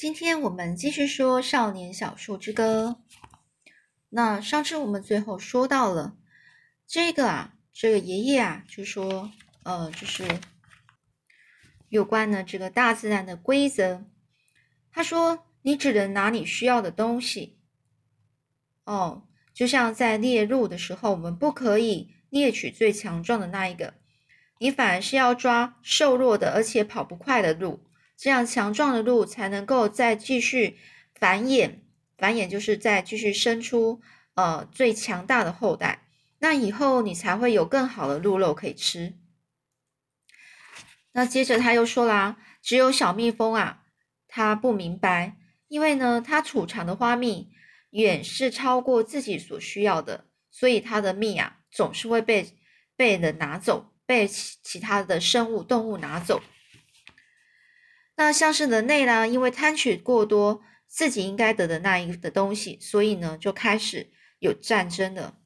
今天我们继续说《少年小树之歌》。那上次我们最后说到了这个啊，这个爷爷啊，就说，呃，就是有关呢这个大自然的规则。他说，你只能拿你需要的东西。哦，就像在猎鹿的时候，我们不可以猎取最强壮的那一个，你反而是要抓瘦弱的，而且跑不快的鹿。这样强壮的鹿才能够再继续繁衍，繁衍就是再继续生出呃最强大的后代。那以后你才会有更好的鹿肉可以吃。那接着他又说啦，只有小蜜蜂啊，它不明白，因为呢，它储藏的花蜜远是超过自己所需要的，所以它的蜜啊总是会被被人拿走，被其其他的生物动物拿走。那像是人类呢，因为贪取过多自己应该得的那一的东西，所以呢就开始有战争了。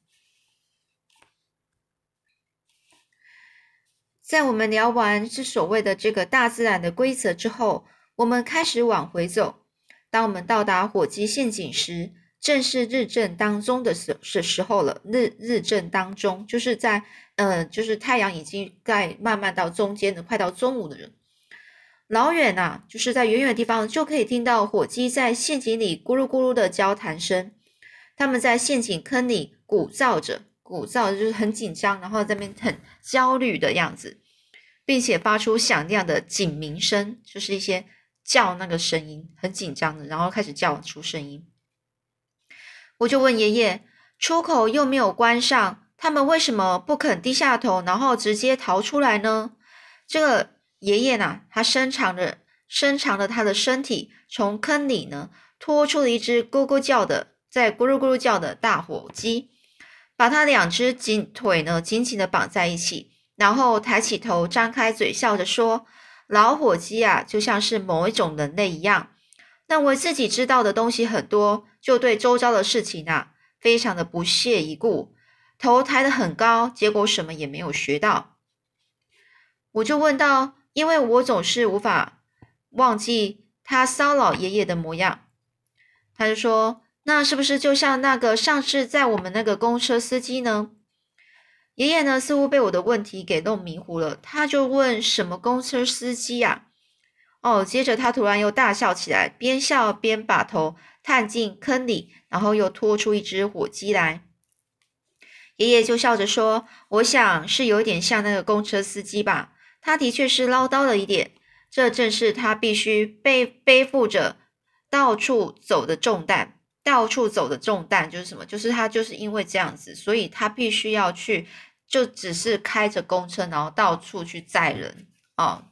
在我们聊完这所谓的这个大自然的规则之后，我们开始往回走。当我们到达火鸡陷阱时，正是日正当中的时时候了。日日正当中，就是在呃，就是太阳已经在慢慢到中间的，快到中午的人。老远呐，就是在远远的地方就可以听到火鸡在陷阱里咕噜咕噜的交谈声。他们在陷阱坑里鼓噪着，鼓噪就是很紧张，然后这边很焦虑的样子，并且发出响亮的警鸣声，就是一些叫那个声音，很紧张的，然后开始叫出声音。我就问爷爷，出口又没有关上，他们为什么不肯低下头，然后直接逃出来呢？这个。爷爷呢？他伸长着伸长着他的身体，从坑里呢拖出了一只咕咕叫的，在咕噜咕噜叫的大火鸡，把他两只紧腿呢紧紧的绑在一起，然后抬起头，张开嘴，笑着说：“老火鸡啊，就像是某一种人类一样，认为自己知道的东西很多，就对周遭的事情啊非常的不屑一顾，头抬得很高，结果什么也没有学到。”我就问道。因为我总是无法忘记他骚扰爷爷的模样，他就说：“那是不是就像那个上次在我们那个公车司机呢？”爷爷呢似乎被我的问题给弄迷糊了，他就问：“什么公车司机呀？”哦，接着他突然又大笑起来，边笑边把头探进坑里，然后又拖出一只火鸡来。爷爷就笑着说：“我想是有点像那个公车司机吧。”他的确是唠叨了一点，这正是他必须背背负着到处走的重担。到处走的重担就是什么？就是他就是因为这样子，所以他必须要去，就只是开着公车，然后到处去载人啊。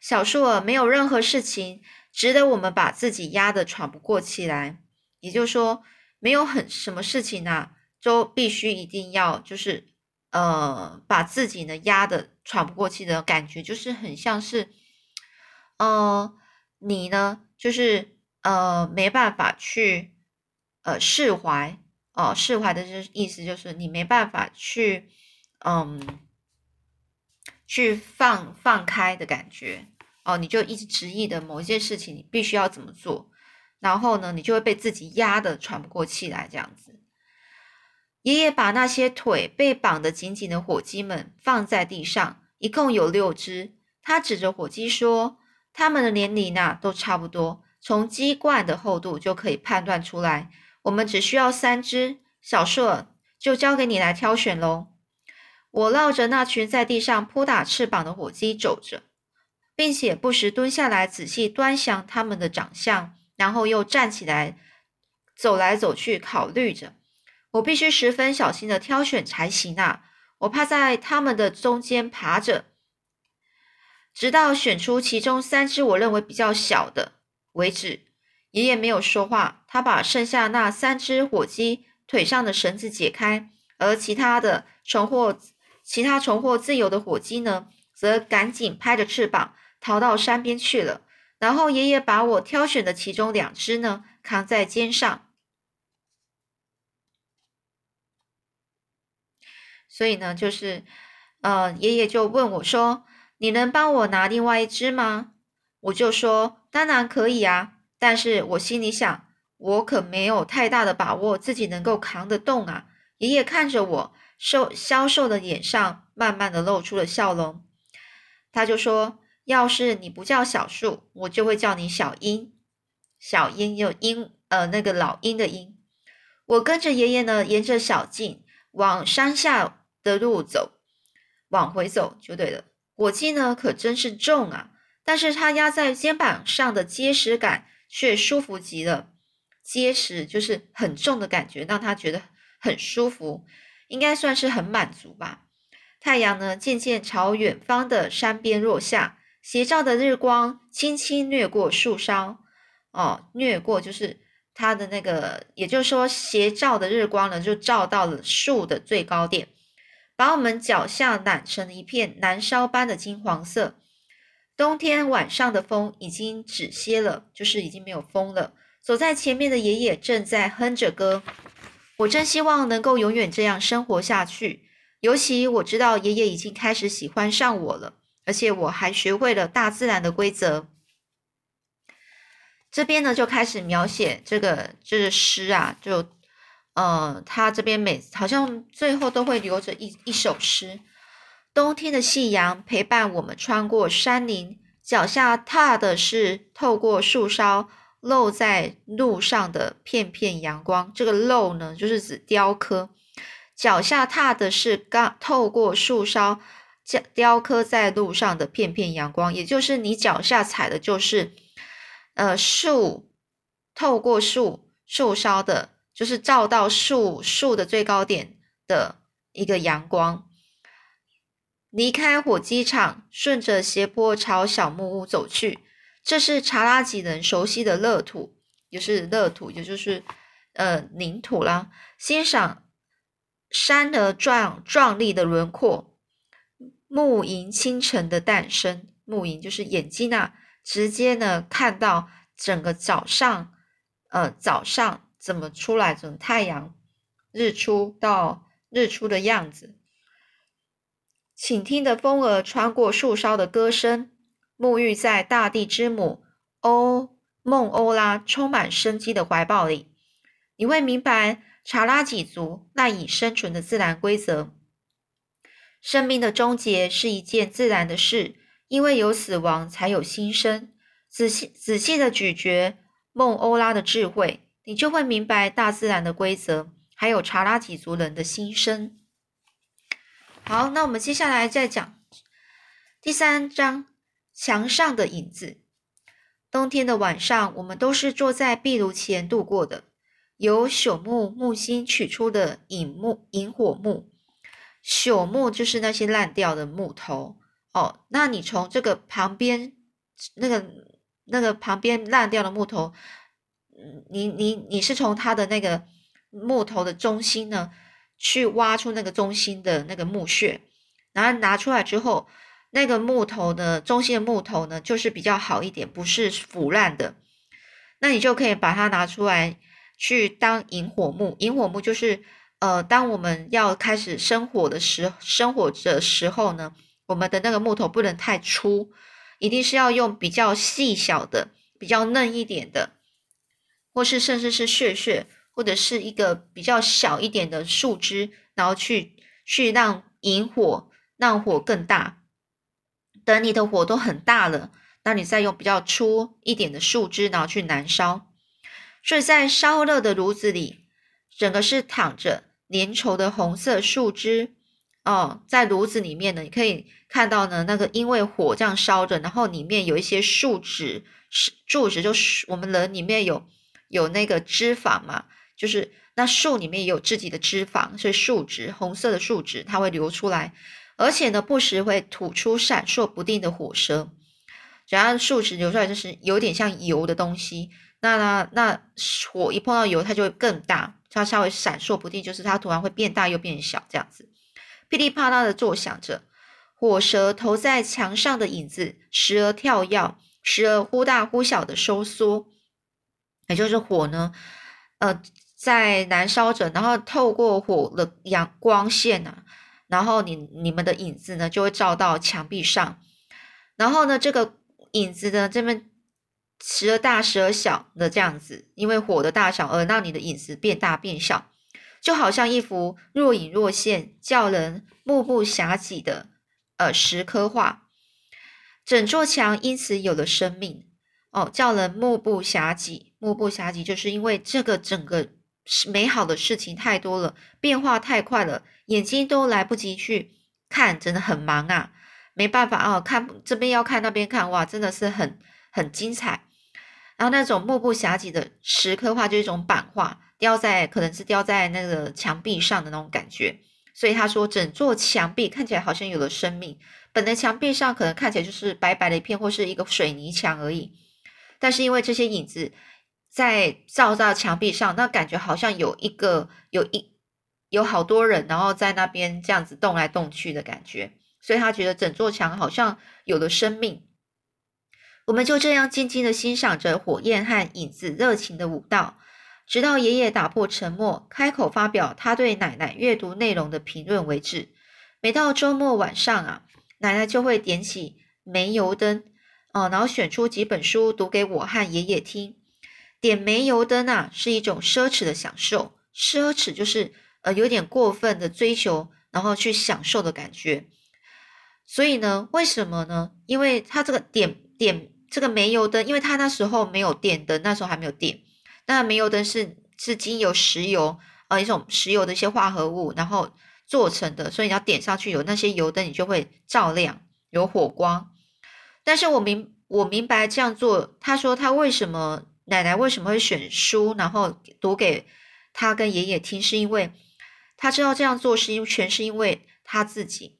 小树儿没有任何事情值得我们把自己压得喘不过气来，也就是说，没有很什么事情啊，都必须一定要就是。呃，把自己呢压的喘不过气的感觉，就是很像是，呃，你呢就是呃没办法去呃释怀哦，释怀的这意思就是你没办法去嗯去放放开的感觉哦，你就一直执意的某一件事情，你必须要怎么做，然后呢，你就会被自己压的喘不过气来这样子。爷爷把那些腿被绑得紧紧的火鸡们放在地上，一共有六只。他指着火鸡说：“它们的年龄呢，都差不多，从鸡冠的厚度就可以判断出来。我们只需要三只，小顺就交给你来挑选喽。”我绕着那群在地上扑打翅膀的火鸡走着，并且不时蹲下来仔细端详它们的长相，然后又站起来走来走去，考虑着。我必须十分小心的挑选才行啊！我怕在他们的中间爬着，直到选出其中三只我认为比较小的为止。爷爷没有说话，他把剩下那三只火鸡腿上的绳子解开，而其他的重获其他重获自由的火鸡呢，则赶紧拍着翅膀逃到山边去了。然后爷爷把我挑选的其中两只呢，扛在肩上。所以呢，就是，呃，爷爷就问我说：“你能帮我拿另外一只吗？”我就说当然可以啊，但是我心里想，我可没有太大的把握自己能够扛得动啊。爷爷看着我瘦消瘦的脸上，慢慢的露出了笑容，他就说：“要是你不叫小树，我就会叫你小鹰。小鹰又鹰，呃，那个老鹰的鹰。我跟着爷爷呢，沿着小径往山下的路走，往回走就对了。火鸡呢，可真是重啊，但是它压在肩膀上的结实感却舒服极了。结实就是很重的感觉，让他觉得。”很舒服，应该算是很满足吧。太阳呢，渐渐朝远方的山边落下，斜照的日光轻轻掠过树梢。哦，掠过就是它的那个，也就是说，斜照的日光呢，就照到了树的最高点，把我们脚下染成了一片燃烧般的金黄色。冬天晚上的风已经止歇了，就是已经没有风了。走在前面的爷爷正在哼着歌。我真希望能够永远这样生活下去。尤其我知道爷爷已经开始喜欢上我了，而且我还学会了大自然的规则。这边呢就开始描写这个这个诗啊，就呃，他这边每好像最后都会留着一一首诗。冬天的夕阳陪伴我们穿过山林，脚下踏的是透过树梢。露在路上的片片阳光，这个露呢，就是指雕刻。脚下踏的是刚透过树梢雕雕刻在路上的片片阳光，也就是你脚下踩的就是呃树透过树树梢的，就是照到树树的最高点的一个阳光。离开火机场，顺着斜坡朝小木屋走去。这是查拉吉人熟悉的乐土，就是乐土，也就是呃领土啦。欣赏山的壮壮丽的轮廓，暮迎清晨的诞生。暮迎就是眼睛啊，直接呢看到整个早上，呃早上怎么出来，整太阳日出到日出的样子。请听的风儿穿过树梢的歌声。沐浴在大地之母欧梦欧拉充满生机的怀抱里，你会明白查拉几族赖以生存的自然规则。生命的终结是一件自然的事，因为有死亡才有新生。仔细仔细的咀嚼梦欧拉的智慧，你就会明白大自然的规则，还有查拉几族人的心声。好，那我们接下来再讲第三章。墙上的影子。冬天的晚上，我们都是坐在壁炉前度过的。由朽木木芯取出的引木引火木，朽木就是那些烂掉的木头哦。那你从这个旁边那个那个旁边烂掉的木头，你你你是从它的那个木头的中心呢，去挖出那个中心的那个木屑，然后拿出来之后。那个木头的中心的木头呢，就是比较好一点，不是腐烂的。那你就可以把它拿出来去当引火木。引火木就是，呃，当我们要开始生火的时，生火的时候呢，我们的那个木头不能太粗，一定是要用比较细小的、比较嫩一点的，或是甚至是屑屑，或者是一个比较小一点的树枝，然后去去让引火，让火更大。等你的火都很大了，那你再用比较粗一点的树枝，然后去燃烧。所以在烧热的炉子里，整个是躺着粘稠的红色树枝哦，在炉子里面呢，你可以看到呢，那个因为火这样烧着，然后里面有一些树脂，是树脂就是我们人里面有有那个脂肪嘛，就是那树里面也有自己的脂肪，所以树脂红色的树脂它会流出来。而且呢，不时会吐出闪烁不定的火舌，只要树脂流出来，就是有点像油的东西。那那那火一碰到油，它就会更大，它稍微闪烁不定，就是它突然会变大又变小这样子，噼里啪啦的作响着。火舌投在墙上的影子，时而跳跃，时而忽大忽小的收缩。也就是火呢，呃，在燃烧着，然后透过火的阳光线啊。然后你你们的影子呢就会照到墙壁上，然后呢这个影子的这边时而大时而小的这样子，因为火的大小而让你的影子变大变小，就好像一幅若隐若现、叫人目不暇给的呃石刻画。整座墙因此有了生命哦，叫人目不暇给。目不暇及，就是因为这个整个美好的事情太多了，变化太快了，眼睛都来不及去看，真的很忙啊，没办法啊，看这边要看那边看，哇，真的是很很精彩。然后那种目不暇及的石刻画，就是一种版画，雕在可能是雕在那个墙壁上的那种感觉。所以他说，整座墙壁看起来好像有了生命。本来墙壁上可能看起来就是白白的一片，或是一个水泥墙而已。但是因为这些影子在照到墙壁上，那感觉好像有一个有一有好多人，然后在那边这样子动来动去的感觉。所以他觉得整座墙好像有了生命。我们就这样静静的欣赏着火焰和影子热情的舞蹈，直到爷爷打破沉默，开口发表他对奶奶阅读内容的评论为止。每到周末晚上啊。奶奶就会点起煤油灯，哦，然后选出几本书读给我和爷爷听。点煤油灯啊，是一种奢侈的享受，奢侈就是呃有点过分的追求，然后去享受的感觉。所以呢，为什么呢？因为他这个点点这个煤油灯，因为他那时候没有电灯，那时候还没有电。那煤油灯是是经由石油呃一种石油的一些化合物，然后。做成的，所以你要点上去，有那些油灯，你就会照亮，有火光。但是我明我明白这样做，他说他为什么奶奶为什么会选书，然后读给他跟爷爷听，是因为他知道这样做是因全是因为他自己。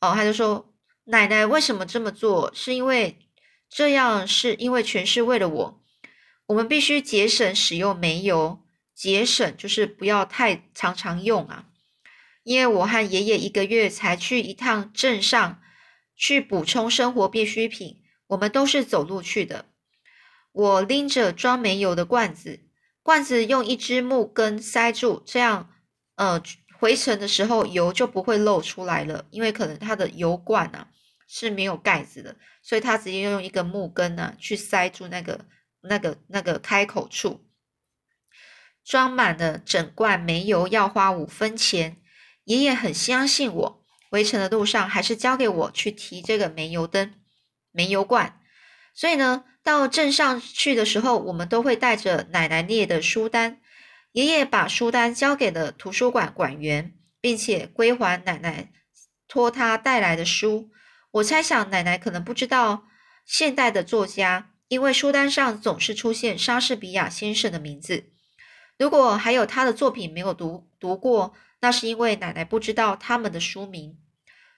哦，他就说奶奶为什么这么做，是因为这样是因为全是为了我。我们必须节省使用煤油，节省就是不要太常常用啊。因为我和爷爷一个月才去一趟镇上，去补充生活必需品，我们都是走路去的。我拎着装煤油的罐子，罐子用一支木根塞住，这样，呃，回程的时候油就不会漏出来了。因为可能它的油罐啊是没有盖子的，所以他直接用一个木根呢去塞住那个、那个、那个开口处，装满了整罐煤油要花五分钱。爷爷很相信我，回程的路上还是交给我去提这个煤油灯、煤油罐。所以呢，到镇上去的时候，我们都会带着奶奶列的书单。爷爷把书单交给了图书馆馆员，并且归还奶奶托他带来的书。我猜想奶奶可能不知道现代的作家，因为书单上总是出现莎士比亚先生的名字。如果还有他的作品没有读读过。那是因为奶奶不知道他们的书名，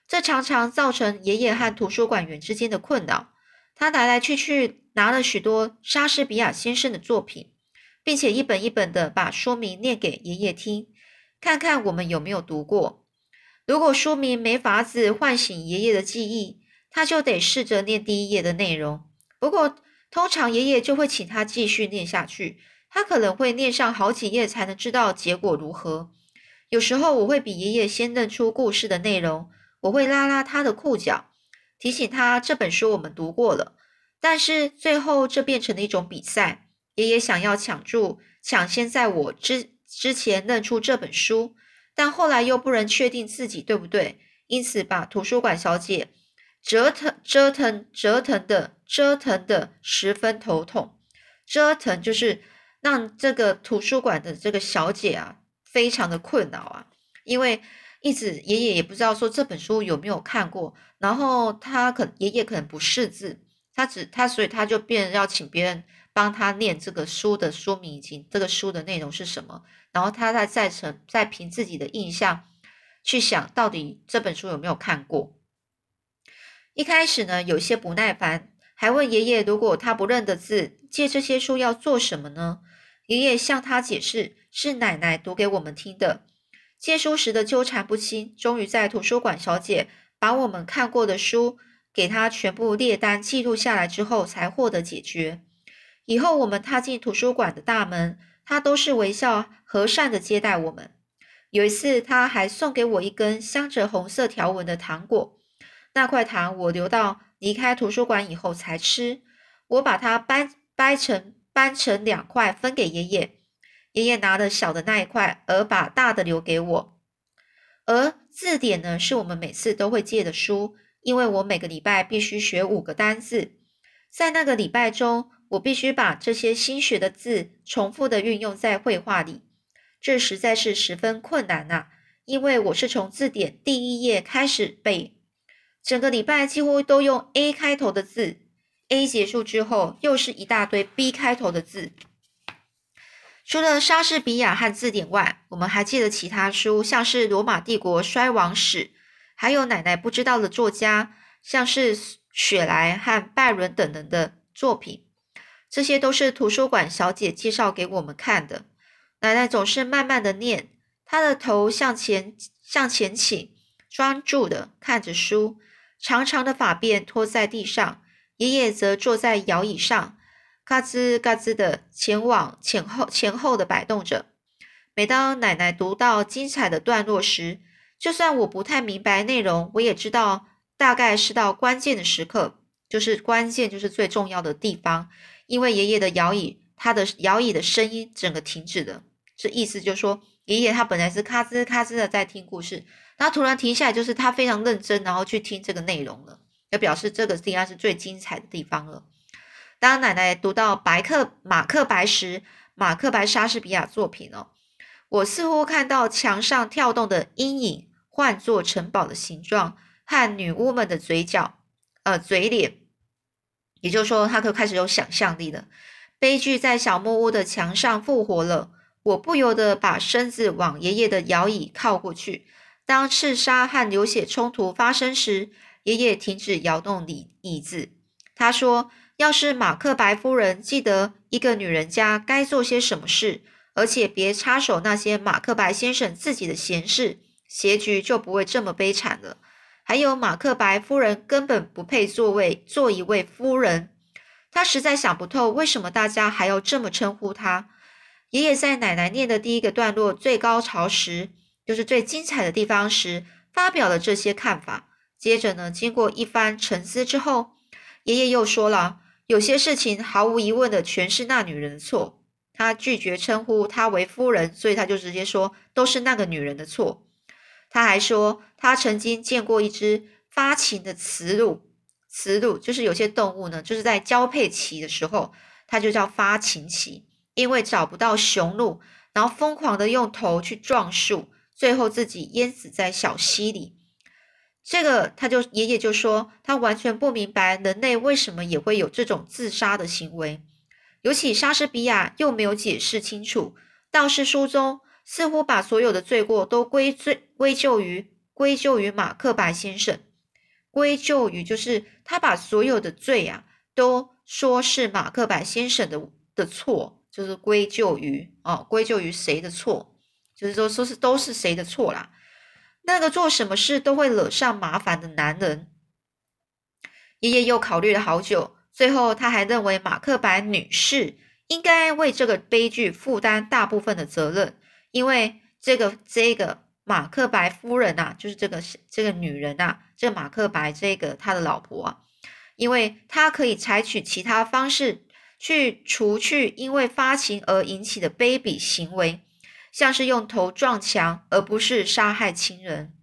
这常常造成爷爷和图书馆员之间的困扰。他来来去去拿了许多莎士比亚先生的作品，并且一本一本的把书名念给爷爷听，看看我们有没有读过。如果书名没法子唤醒爷爷的记忆，他就得试着念第一页的内容。不过通常爷爷就会请他继续念下去，他可能会念上好几页才能知道结果如何。有时候我会比爷爷先认出故事的内容，我会拉拉他的裤脚，提醒他这本书我们读过了。但是最后这变成了一种比赛，爷爷想要抢住、抢先在我之之前认出这本书，但后来又不能确定自己对不对，因此把图书馆小姐折腾、折腾、折腾的、折腾的十分头痛。折腾就是让这个图书馆的这个小姐啊。非常的困扰啊，因为一直爷爷也不知道说这本书有没有看过，然后他可爷爷可能不识字，他只他所以他就变要请别人帮他念这个书的说明以及这个书的内容是什么，然后他再再成再凭自己的印象去想到底这本书有没有看过。一开始呢有些不耐烦，还问爷爷如果他不认得字，借这些书要做什么呢？爷爷向他解释。是奶奶读给我们听的。借书时的纠缠不清，终于在图书馆小姐把我们看过的书给他全部列单记录下来之后，才获得解决。以后我们踏进图书馆的大门，他都是微笑和善的接待我们。有一次，他还送给我一根镶着红色条纹的糖果。那块糖我留到离开图书馆以后才吃。我把它掰掰成掰成两块分给爷爷，爷爷拿了小的那一块，而把大的留给我。而字典呢，是我们每次都会借的书，因为我每个礼拜必须学五个单字，在那个礼拜中，我必须把这些新学的字重复的运用在绘画里，这实在是十分困难呐。因为我是从字典第一页开始背，整个礼拜几乎都用 A 开头的字，A 结束之后又是一大堆 B 开头的字。除了莎士比亚和字典外，我们还记得其他书，像是罗马帝国衰亡史，还有奶奶不知道的作家，像是雪莱和拜伦等人的作品。这些都是图书馆小姐介绍给我们看的。奶奶总是慢慢的念。她的头向前向前倾，专注的看着书，长长的发辫拖在地上。爷爷则坐在摇椅上，嘎吱嘎吱的前往前后前后的摆动着。每当奶奶读到精彩的段落时，就算我不太明白内容，我也知道大概是到关键的时刻，就是关键就是最重要的地方。因为爷爷的摇椅，他的摇椅的声音整个停止了，这意思就是说。爷爷他本来是咔吱咔吱的在听故事，然后突然停下来，就是他非常认真，然后去听这个内容了，就表示这个地方是最精彩的地方了。当奶奶读到白克马克白时，马克白莎士比亚作品哦，我似乎看到墙上跳动的阴影换作城堡的形状和女巫们的嘴角，呃，嘴脸，也就是说，他可开始有想象力了。悲剧在小木屋的墙上复活了。我不由得把身子往爷爷的摇椅靠过去。当刺杀和流血冲突发生时，爷爷停止摇动椅椅子。他说：“要是马克白夫人记得一个女人家该做些什么事，而且别插手那些马克白先生自己的闲事，结局就不会这么悲惨了。还有，马克白夫人根本不配做位做一位夫人。他实在想不透，为什么大家还要这么称呼她。”爷爷在奶奶念的第一个段落最高潮时，就是最精彩的地方时，发表了这些看法。接着呢，经过一番沉思之后，爷爷又说了：有些事情毫无疑问的全是那女人的错。他拒绝称呼她为夫人，所以他就直接说都是那个女人的错。他还说，他曾经见过一只发情的雌鹿，雌鹿就是有些动物呢，就是在交配期的时候，它就叫发情期。因为找不到雄鹿，然后疯狂的用头去撞树，最后自己淹死在小溪里。这个他就爷爷就说，他完全不明白人类为什么也会有这种自杀的行为，尤其莎士比亚又没有解释清楚。道士书中似乎把所有的罪过都归罪归咎于归咎于马克白先生，归咎于就是他把所有的罪啊都说是马克白先生的的错。就是归咎于哦，归咎于谁的错？就是说，说是都是谁的错啦？那个做什么事都会惹上麻烦的男人。爷爷又考虑了好久，最后他还认为马克白女士应该为这个悲剧负担大部分的责任，因为这个这个马克白夫人呐，就是这个这个女人呐，这马克白这个他的老婆啊，因为她可以采取其他方式。去除去因为发情而引起的卑鄙行为，像是用头撞墙，而不是杀害亲人。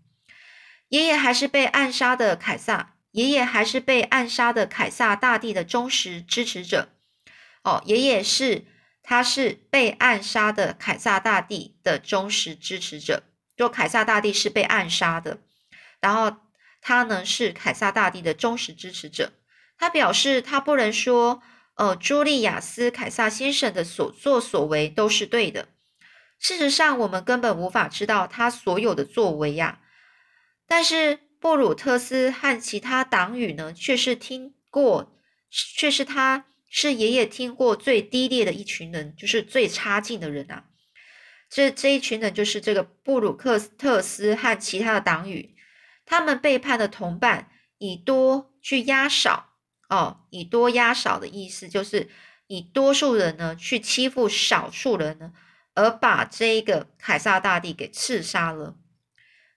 爷爷还是被暗杀的凯撒，爷爷还是被暗杀的凯撒大帝的忠实支持者。哦，爷爷是，他是被暗杀的凯撒大帝的忠实支持者。就凯撒大帝是被暗杀的，然后他呢是凯撒大帝的忠实支持者。他表示他不能说。呃，朱利亚斯·凯撒先生的所作所为都是对的。事实上，我们根本无法知道他所有的作为呀。但是，布鲁特斯和其他党羽呢，却是听过，却是他是爷爷听过最低劣的一群人，就是最差劲的人啊。这这一群人就是这个布鲁克斯特斯和其他的党羽，他们背叛了同伴，以多去压少。哦，以多压少的意思就是以多数人呢去欺负少数人呢，而把这一个凯撒大帝给刺杀了。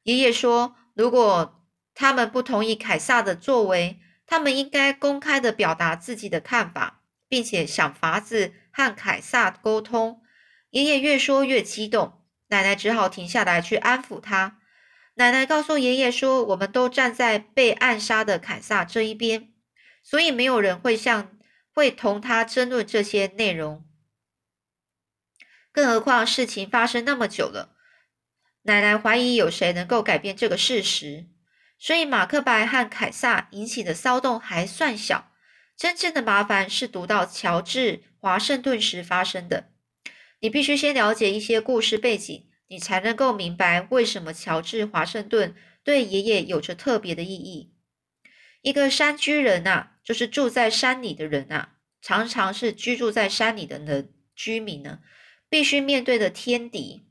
爷爷说，如果他们不同意凯撒的作为，他们应该公开的表达自己的看法，并且想法子和凯撒沟通。爷爷越说越激动，奶奶只好停下来去安抚他。奶奶告诉爷爷说：“我们都站在被暗杀的凯撒这一边，所以没有人会向会同他争论这些内容。更何况事情发生那么久了，奶奶怀疑有谁能够改变这个事实。所以马克白和凯撒引起的骚动还算小，真正的麻烦是读到乔治华盛顿时发生的。你必须先了解一些故事背景。”你才能够明白为什么乔治华盛顿对爷爷有着特别的意义。一个山居人呐，就是住在山里的人呐，常常是居住在山里的人居民呢，必须面对的天敌，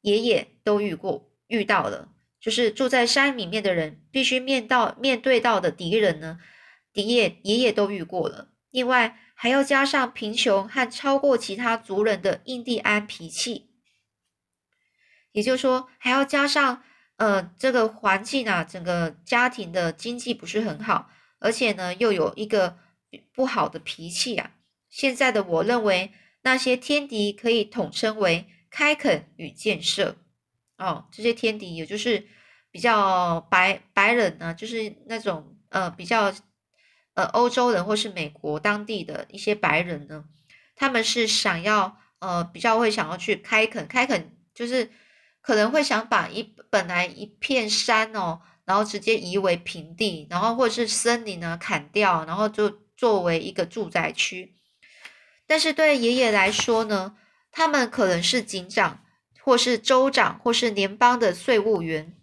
爷爷都遇过遇到了，就是住在山里面的人必须面到面对到的敌人呢，爷爷爷爷都遇过了。另外还要加上贫穷和超过其他族人的印第安脾气。也就是说，还要加上，呃，这个环境啊，整个家庭的经济不是很好，而且呢，又有一个不好的脾气啊。现在的我认为，那些天敌可以统称为开垦与建设。哦，这些天敌也就是比较白白人呢，就是那种呃比较呃欧洲人或是美国当地的一些白人呢，他们是想要呃比较会想要去开垦，开垦就是。可能会想把一本来一片山哦，然后直接夷为平地，然后或者是森林呢砍掉，然后就作为一个住宅区。但是对爷爷来说呢，他们可能是警长，或是州长，或是联邦的税务员，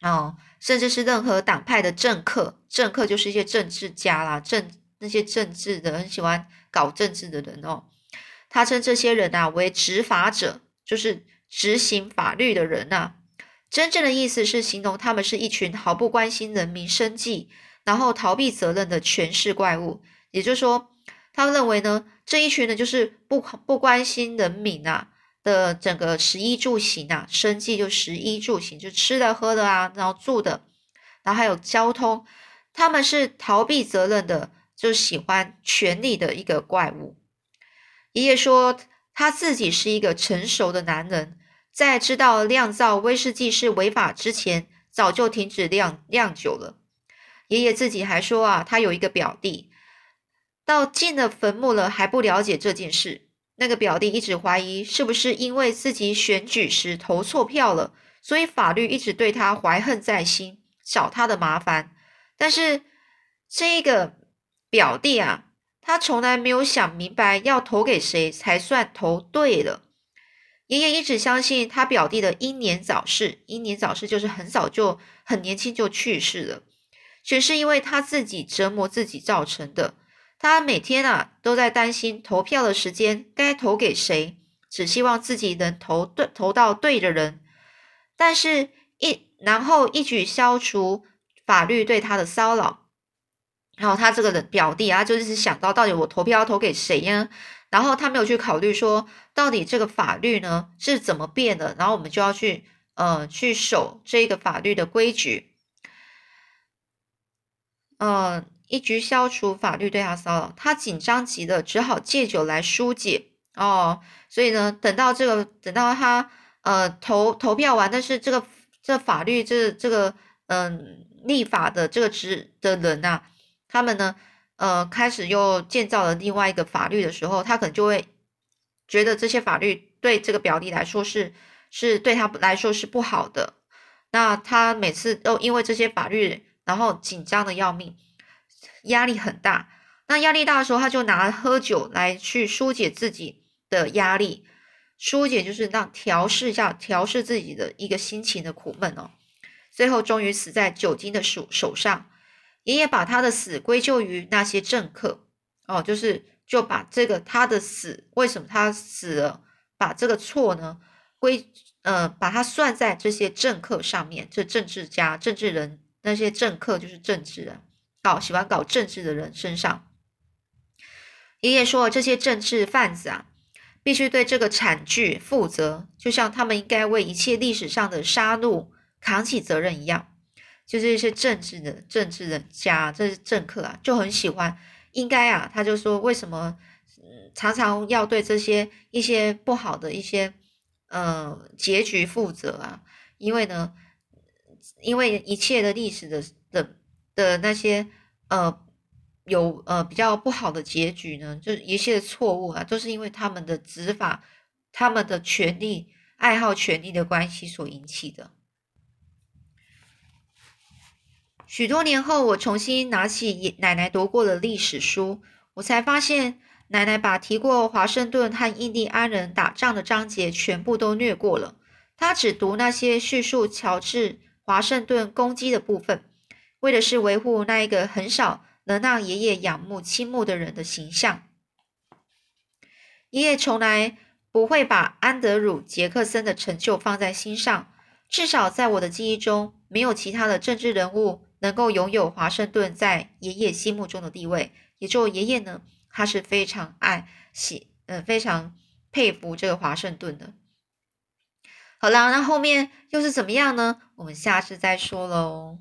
哦，甚至是任何党派的政客。政客就是一些政治家啦，政那些政治的很喜欢搞政治的人哦。他称这些人啊为执法者，就是。执行法律的人呐，真正的意思是形容他们是一群毫不关心人民生计，然后逃避责任的权势怪物。也就是说，他认为呢，这一群人就是不不关心人民啊的整个食衣住行啊，生计就食衣住行，就吃的喝的啊，然后住的，然后还有交通，他们是逃避责任的，就喜欢权力的一个怪物。爷爷说他自己是一个成熟的男人。在知道酿造威士忌是违法之前，早就停止酿酿酒了。爷爷自己还说啊，他有一个表弟，到进了坟墓了还不了解这件事。那个表弟一直怀疑是不是因为自己选举时投错票了，所以法律一直对他怀恨在心，找他的麻烦。但是这个表弟啊，他从来没有想明白要投给谁才算投对了。爷爷一直相信他表弟的英年早逝，英年早逝就是很早就很年轻就去世了，全是因为他自己折磨自己造成的。他每天啊都在担心投票的时间该投给谁，只希望自己能投对投到对的人，但是一然后一举消除法律对他的骚扰。然后他这个人表弟啊，就是想到到底我投票要投给谁呀？然后他没有去考虑说，到底这个法律呢是怎么变的，然后我们就要去呃去守这个法律的规矩，呃，一直消除法律对他骚扰，他紧张极了，只好借酒来疏解哦。所以呢，等到这个等到他呃投投票完，但是这个这法律这这个嗯立法的这个职的人呐，他们呢。呃，开始又建造了另外一个法律的时候，他可能就会觉得这些法律对这个表弟来说是是对他来说是不好的。那他每次都因为这些法律，然后紧张的要命，压力很大。那压力大的时候，他就拿喝酒来去疏解自己的压力，疏解就是让调试一下，调试自己的一个心情的苦闷哦。最后终于死在酒精的手手上。爷爷把他的死归咎于那些政客，哦，就是就把这个他的死为什么他死了，把这个错呢归呃把它算在这些政客上面，这政治家、政治人那些政客就是政治人，搞喜欢搞政治的人身上。爷爷说，这些政治贩子啊，必须对这个惨剧负责，就像他们应该为一切历史上的杀戮扛起责任一样。就是一些政治的政治人家，这是政客啊，就很喜欢。应该啊，他就说为什么常常要对这些一些不好的一些呃结局负责啊？因为呢，因为一切的历史的的那些呃有呃比较不好的结局呢，就一切错误啊，都是因为他们的执法、他们的权利爱好权力的关系所引起的。许多年后，我重新拿起奶奶读过的历史书，我才发现，奶奶把提过华盛顿和印第安人打仗的章节全部都略过了。她只读那些叙述乔治华盛顿攻击的部分，为的是维护那一个很少能让爷爷仰慕倾慕的人的形象。爷爷从来不会把安德鲁·杰克森的成就放在心上，至少在我的记忆中，没有其他的政治人物。能够拥有华盛顿在爷爷心目中的地位，也就爷爷呢，他是非常爱喜，呃，非常佩服这个华盛顿的。好了，那后面又是怎么样呢？我们下次再说喽。